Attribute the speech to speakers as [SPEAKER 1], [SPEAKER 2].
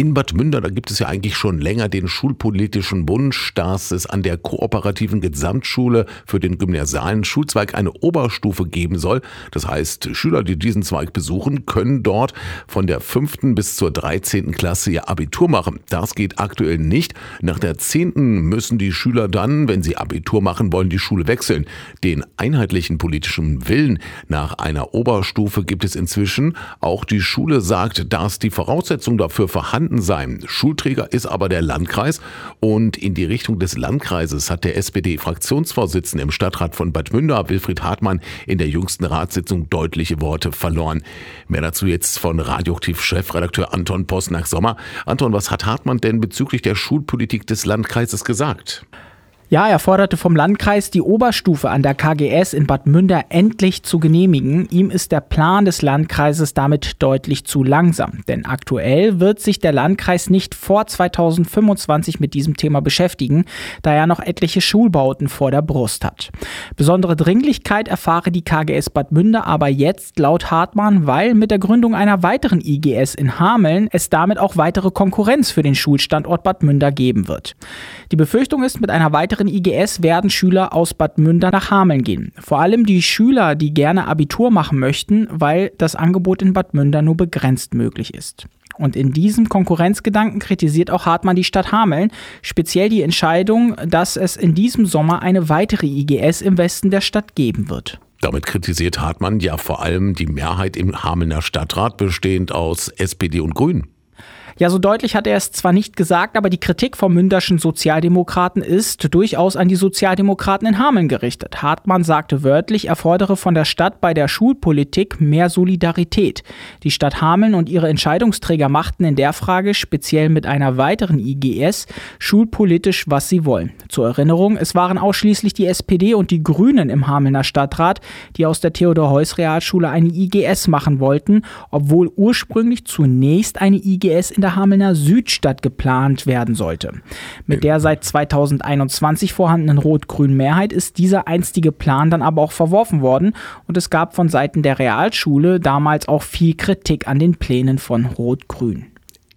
[SPEAKER 1] In Bad Münder, da gibt es ja eigentlich schon länger den schulpolitischen Wunsch, dass es an der kooperativen Gesamtschule für den gymnasialen Schulzweig eine Oberstufe geben soll. Das heißt, Schüler, die diesen Zweig besuchen, können dort von der fünften bis zur dreizehnten Klasse ihr Abitur machen. Das geht aktuell nicht. Nach der zehnten müssen die Schüler dann, wenn sie Abitur machen wollen, die Schule wechseln. Den einheitlichen politischen Willen nach einer Oberstufe gibt es inzwischen. Auch die Schule sagt, dass die Voraussetzung dafür vorhanden vorhanden sein. Schulträger ist aber der Landkreis und in die Richtung des Landkreises hat der SPD-Fraktionsvorsitzende im Stadtrat von Bad Münder, Wilfried Hartmann, in der jüngsten Ratssitzung deutliche Worte verloren. Mehr dazu jetzt von Radioaktiv-Chefredakteur Anton Posnack-Sommer. Anton, was hat Hartmann denn bezüglich der Schulpolitik des Landkreises gesagt?
[SPEAKER 2] Ja, er forderte vom Landkreis, die Oberstufe an der KGS in Bad Münder endlich zu genehmigen. Ihm ist der Plan des Landkreises damit deutlich zu langsam. Denn aktuell wird sich der Landkreis nicht vor 2025 mit diesem Thema beschäftigen, da er noch etliche Schulbauten vor der Brust hat. Besondere Dringlichkeit erfahre die KGS Bad Münder aber jetzt laut Hartmann, weil mit der Gründung einer weiteren IGS in Hameln es damit auch weitere Konkurrenz für den Schulstandort Bad Münder geben wird. Die Befürchtung ist, mit einer weiteren weiteren IGS werden Schüler aus Bad Münder nach Hameln gehen. Vor allem die Schüler, die gerne Abitur machen möchten, weil das Angebot in Bad Münder nur begrenzt möglich ist. Und in diesem Konkurrenzgedanken kritisiert auch Hartmann die Stadt Hameln, speziell die Entscheidung, dass es in diesem Sommer eine weitere IGS im Westen der Stadt geben wird.
[SPEAKER 1] Damit kritisiert Hartmann ja vor allem die Mehrheit im Hamelner Stadtrat, bestehend aus SPD und Grünen.
[SPEAKER 2] Ja, so deutlich hat er es zwar nicht gesagt, aber die Kritik vom münderschen Sozialdemokraten ist durchaus an die Sozialdemokraten in Hameln gerichtet. Hartmann sagte wörtlich, er fordere von der Stadt bei der Schulpolitik mehr Solidarität. Die Stadt Hameln und ihre Entscheidungsträger machten in der Frage, speziell mit einer weiteren IGS, schulpolitisch, was sie wollen. Zur Erinnerung, es waren ausschließlich die SPD und die Grünen im Hamelner Stadtrat, die aus der Theodor-Heuss-Realschule eine IGS machen wollten, obwohl ursprünglich zunächst eine IGS in der der Hamelner Südstadt geplant werden sollte. Mit der seit 2021 vorhandenen rot-grünen Mehrheit ist dieser einstige Plan dann aber auch verworfen worden und es gab von Seiten der Realschule damals auch viel Kritik an den Plänen von Rot-Grün.